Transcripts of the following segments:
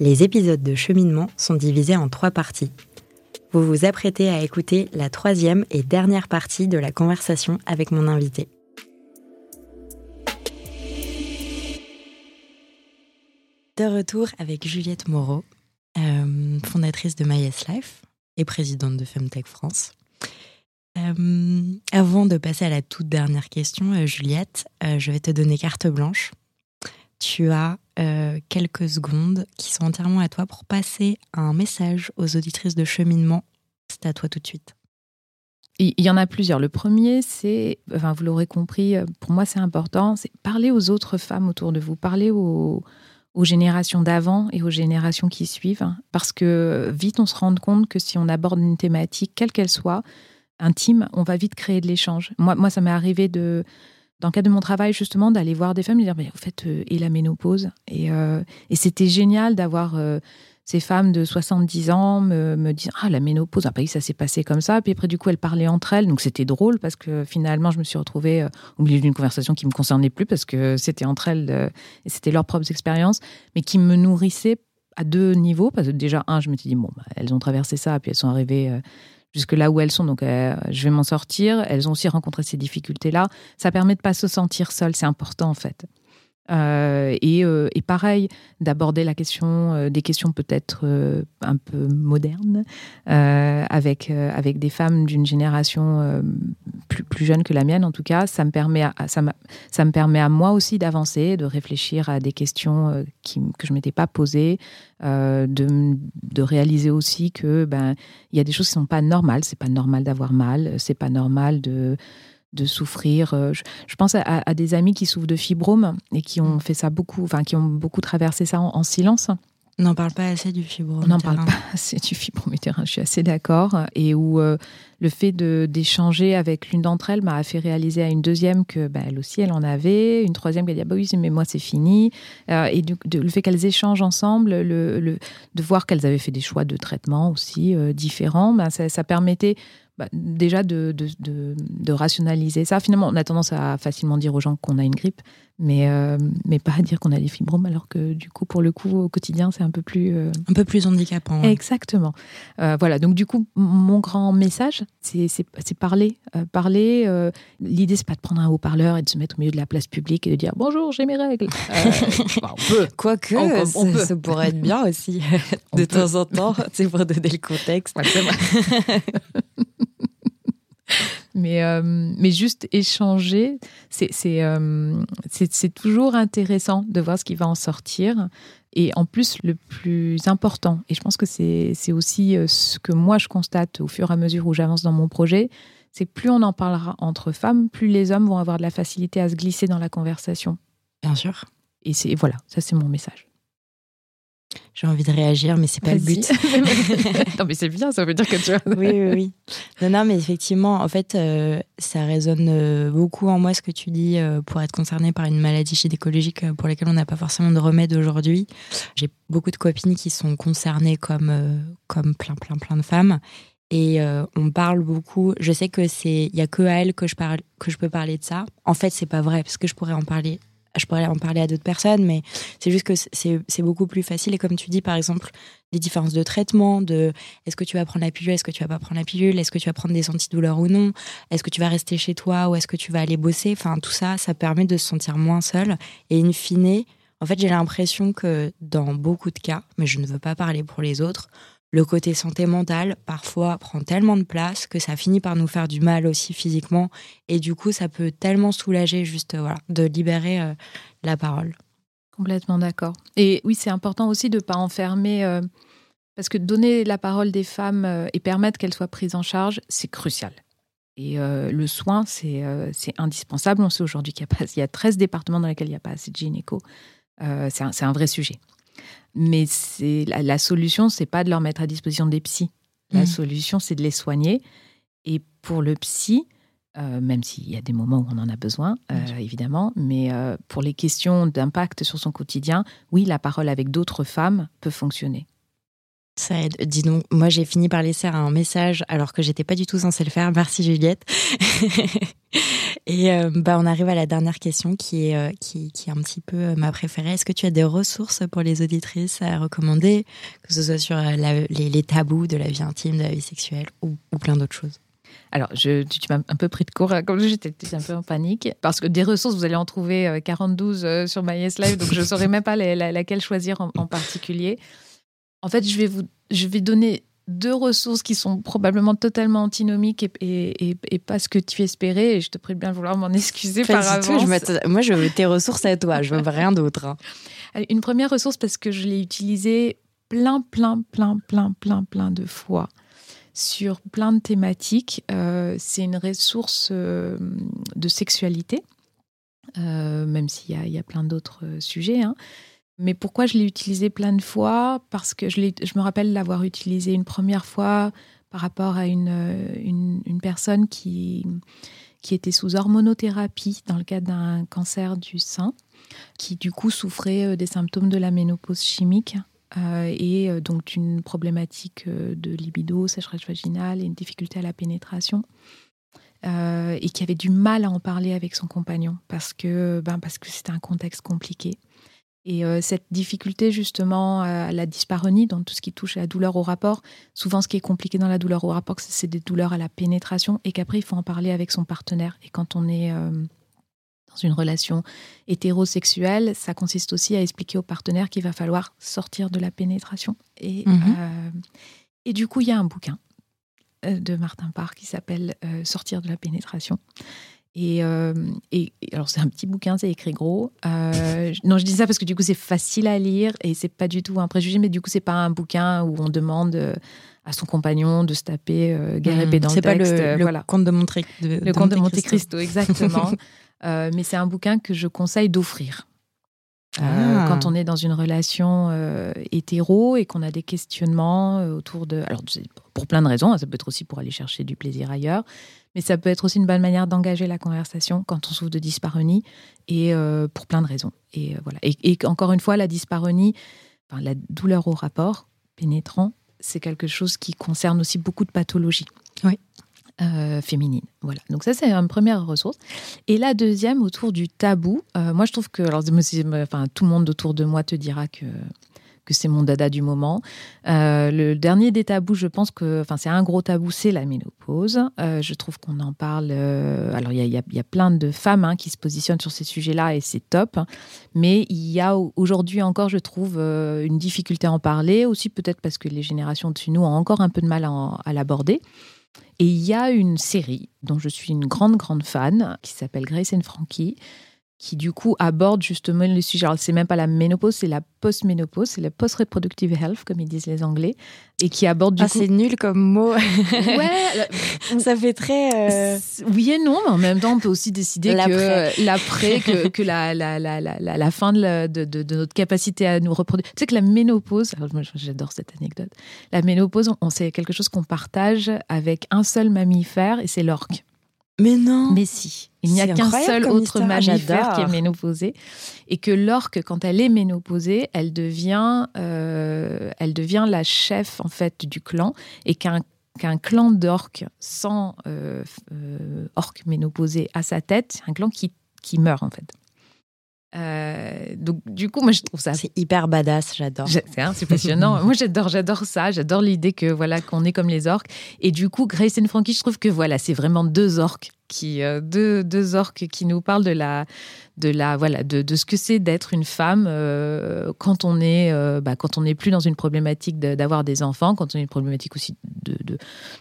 Les épisodes de cheminement sont divisés en trois parties. Vous vous apprêtez à écouter la troisième et dernière partie de la conversation avec mon invité. De retour avec Juliette Moreau, euh, fondatrice de MyS Life et présidente de Femtech France. Euh, avant de passer à la toute dernière question, euh, Juliette, je vais te donner carte blanche. Tu as quelques secondes qui sont entièrement à toi pour passer un message aux auditrices de cheminement. C'est à toi tout de suite. Il y en a plusieurs. Le premier, c'est, enfin, vous l'aurez compris, pour moi c'est important, c'est parler aux autres femmes autour de vous, parler aux, aux générations d'avant et aux générations qui suivent, hein. parce que vite on se rend compte que si on aborde une thématique, quelle qu'elle soit, intime, on va vite créer de l'échange. Moi, moi, ça m'est arrivé de, dans le cadre de mon travail, justement, d'aller voir des femmes et dire, mais au fait, euh, et la ménopause Et, euh, c'était génial d'avoir euh, ces femmes de 70 ans me, me disent Ah, la ménopause, ah, bah ça s'est passé comme ça. Puis après, du coup, elles parlaient entre elles. Donc, c'était drôle parce que finalement, je me suis retrouvée au milieu d'une conversation qui ne me concernait plus parce que c'était entre elles et c'était leurs propres expériences, mais qui me nourrissaient à deux niveaux. Parce que déjà, un, je me suis dit Bon, bah, elles ont traversé ça, puis elles sont arrivées. Euh, jusque là où elles sont, donc je vais m'en sortir. Elles ont aussi rencontré ces difficultés-là. Ça permet de pas se sentir seule, c'est important en fait. Euh, euh, et, pareil, d'aborder la question, euh, des questions peut-être un peu modernes, avec, avec des femmes d'une génération plus, plus jeune que la mienne, en tout cas, ça me permet à, ça, ça me permet à moi aussi d'avancer, de réfléchir à des questions qui, que je ne m'étais pas posées, de, de, réaliser aussi que ben y a des choses qui sont pas normales. C'est pas normal d'avoir mal, c'est pas normal de de souffrir. Euh, je, pense à, des amis qui souffrent de fibrome et qui ont mm. fait ça beaucoup, enfin qui ont beaucoup traversé ça en, silence. On n'en parle pas assez du fibrome. On n'en parle pas assez du fibrome je suis assez d'accord. Et où euh, le fait d'échanger avec l'une d'entre elles m'a fait réaliser à une deuxième que bah, elle aussi, elle en avait. Une troisième qui a dit ah bah oui, mais moi, c'est fini. Euh, et le fait qu'elles échangent ensemble, le, de voir qu'elles avaient fait des choix de traitement aussi différents, bah, ça, ça permettait bah, déjà de, de, rationaliser ça. Finalement, on a tendance à facilement dire aux gens qu'on a une grippe, mais, euh, mais pas à dire qu'on a des fibromes, alors que du coup, pour le coup, au quotidien, c'est un peu plus... Euh, un peu plus handicapant. Exactement. Euh, voilà, donc du coup, mon grand message, c'est parler. parler. L'idée, c'est pas de prendre un haut-parleur et de se mettre au milieu de la place publique et de dire « Bonjour, j'ai mes règles bah, on peut. Quoique, on, ça pourrait être bien aussi, de temps en temps, c'est pour donner le contexte. mais, euh, mais juste échanger, euh, c'est toujours intéressant de voir ce qui va en sortir. Et en plus, le plus important, et je pense que c'est aussi euh, ce que moi je constate au fur et à mesure où j'avance dans mon projet, c'est que plus on en parlera entre femmes, plus les hommes vont avoir de la facilité à se glisser dans la conversation. Bien sûr. Et c'est voilà, ça c'est mon message. J'ai envie de réagir, mais c'est pas le but. non, mais c'est bien, ça veut dire que tu as. oui, oui, oui. Non, non, mais effectivement, en fait, euh, ça résonne euh, beaucoup en moi ce que tu dis euh, pour être concerné par une maladie gynécologique pour laquelle on n'a pas forcément de remède aujourd'hui. J'ai beaucoup de copines qui sont concernées comme, comme plein, plein, plein de femmes. Et on parle beaucoup. Je sais que c'est, il y a que à elle que je parle, que je peux parler de ça. En fait, c'est pas vrai parce que je pourrais en parler je pourrais en parler à d'autres personnes, mais c'est juste que c'est beaucoup plus facile. Et comme tu dis, par exemple, les différences de traitement, de est-ce que tu vas prendre la pilule, est-ce que tu vas pas prendre la pilule, est-ce que tu vas prendre des antidouleurs ou non, est-ce que tu vas rester chez toi ou est-ce que tu vas aller bosser. Enfin, tout ça, ça permet de se sentir moins seul. Et in fine, en fait, j'ai l'impression que dans beaucoup de cas, mais je ne veux pas parler pour les autres, le côté santé mentale, parfois, prend tellement de place que ça finit par nous faire du mal aussi physiquement. Et du coup, ça peut tellement soulager juste voilà, de libérer euh, la parole. Complètement d'accord. Et oui, c'est important aussi de ne pas enfermer, euh, parce que donner la parole des femmes euh, et permettre qu'elles soient prises en charge, c'est crucial. Et le soin, c'est indispensable. On sait aujourd'hui qu'il y, a il y a 13 départements dans lesquels il n'y a pas assez de gynéco. c'est un, un vrai sujet. Mais c'est la, la, solution, c'est pas de leur mettre à disposition des psys. La mmh. solution, c'est de les soigner. Et pour le psy, euh, même s'il y a des moments où on en a besoin, euh, évidemment, mais euh, pour les questions d'impact sur son quotidien, oui, la parole avec d'autres femmes peut fonctionner. Ça aide. Dis donc, moi j'ai fini par laisser un message alors que j'étais pas du tout censée le faire. Merci Juliette. Et euh, bah, on arrive à la dernière question qui est, euh, qui, qui, est un petit peu euh, ma préférée. Est-ce que tu as des ressources pour les auditrices à recommander, que ce soit sur les, les, tabous de la vie intime, de la vie sexuelle ou, ou plein d'autres choses? Alors, je, tu, m'as un peu pris de court, hein, comme j'étais un peu en panique, parce que des ressources, vous allez en trouver 42 sur MySLive, donc je ne saurais même pas laquelle choisir en, en, particulier. En fait, je vais vous, je vais donner deux ressources qui sont probablement totalement antinomiques et, et, pas ce que tu espérais. Et je te prie de bien vouloir m'en excuser par avance. moi, je veux tes ressources à toi. Je veux rien d'autre. Hein. Une première ressource parce que je l'ai utilisée plein, plein, plein, plein, plein, plein de fois sur plein de thématiques. Euh, c'est une ressource euh, de sexualité, euh, même s'il y, y, a plein d'autres sujets. Hein. Mais pourquoi je l'ai utilisé plein de fois? Parce que je, me rappelle l'avoir utilisé une première fois par rapport à une, une, une, personne qui, qui était sous hormonothérapie dans le cadre d'un cancer du sein, qui du coup souffrait euh, des symptômes de la ménopause chimique euh, et euh, donc d'une problématique de libido, sécheresse vaginale et une difficulté à la pénétration. et qui avait du mal à en parler avec son compagnon parce que, ben, parce que c'était un contexte compliqué. Et euh, cette difficulté justement à la dyspareunie, dans tout ce qui touche à la douleur au rapport, souvent ce qui est compliqué dans la douleur au rapport, c'est des douleurs à la pénétration et qu'après il faut en parler avec son partenaire. Et quand on est euh, dans une relation hétérosexuelle, ça consiste aussi à expliquer au partenaire qu'il va falloir sortir de la pénétration. Et, mhm. euh, et du coup, il y a un bouquin de Martin Parr qui s'appelle Sortir de la pénétration euh, et, alors c'est un petit bouquin, c'est écrit gros. Euh, non, je dis ça parce que du coup c'est facile à lire et c'est pas du tout un préjugé, mais du coup c'est pas un bouquin où on demande euh, à son compagnon de se taper euh, guerre mmh, dans le texte. C'est pas le, voilà. conte de Monte, le conte de Monte Cristo, exactement. mais c'est un bouquin que je conseille d'offrir. Ah. Quand on est dans une relation hétéro et qu'on a des questionnements autour de... Alors, pour plein de raisons, hein, ça peut être aussi pour aller chercher du plaisir ailleurs, mais ça peut être aussi une bonne manière d'engager la conversation quand on souffre de dyspareunie et euh, pour plein de raisons. Et euh, voilà. Et, encore une fois, la dyspareunie, enfin, la douleur au rapport pénétrant, c'est quelque chose qui concerne aussi beaucoup de pathologies. Oui. Euh, féminines. Voilà. Donc ça c'est une première ressource. Et la deuxième autour du tabou. moi je trouve que alors enfin tout le monde autour de moi te dira que c'est mon dada du moment. Euh, le dernier des tabous, je pense que, enfin, c'est un gros tabou, c'est la ménopause. Euh, je trouve qu'on en parle. Euh, alors, il y, y a, plein de femmes hein, qui se positionnent sur ces sujets-là et c'est top. Mais il y a aujourd'hui encore, je trouve, une difficulté à en parler, aussi peut-être parce que les générations dessus nous ont encore un peu de mal à, à l'aborder. Et il y a une série dont je suis une grande, grande fan qui s'appelle Grace and Frankie qui du coup aborde justement le sujet. Alors, c'est même pas la ménopause, c'est la post-ménopause, c'est la post-reproductive health, comme ils disent les Anglais, et qui aborde du ah, c'est nul comme mot. ouais, ça fait très. Euh, oui et non, mais en même temps, on peut aussi décider que l'après, que, que la, la, la, la, fin de, de, de, notre capacité à nous reproduire. Tu sais que la ménopause, j'adore cette anecdote, la ménopause, on, c'est quelque chose qu'on partage avec un seul mammifère, et c'est l'orque. Mais non. Mais si. Il n'y a qu'un seul autre mammifère qui est ménopausé. Et que l'orque, quand elle est ménopausée, elle devient, euh, elle devient la chef en fait du clan. Et qu'un qu'un clan d'orques sans euh, euh, orque ménopausé à sa tête, c'est un clan qui, qui meurt en fait. Euh, donc du coup moi je trouve ça c'est hyper badass j'adore. C'est passionnant. Moi j'adore j'adore ça. J'adore l'idée que voilà qu'on est comme les orques. Et du coup Grace and Frankie je trouve que voilà c'est vraiment deux orques qui euh, deux, deux orques qui nous parlent de la de la voilà de, de ce que c'est d'être une femme euh, quand on est bah, quand on n'est plus dans une problématique d'avoir des enfants quand on a une problématique aussi de, de,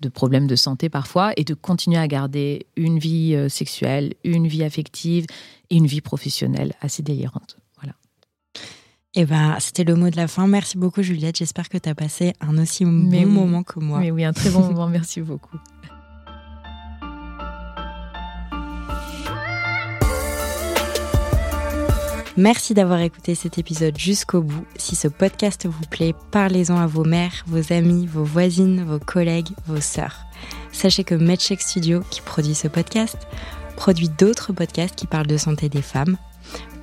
de, problèmes de santé parfois et de continuer à garder une vie sexuelle une vie affective et une vie professionnelle assez délirante. Eh ben, c'était le mot de la fin. Merci beaucoup, Juliette. J'espère que tu as passé un aussi bon moment que moi. Mais oui, un très bon moment. Merci beaucoup. Merci d'avoir écouté cet épisode jusqu'au bout. Si ce podcast vous plaît, parlez-en à vos mères, vos amis, vos voisines, vos collègues, vos sœurs. Sachez que MedCheck Studio, qui produit ce podcast, produit d'autres podcasts qui parlent de santé des femmes.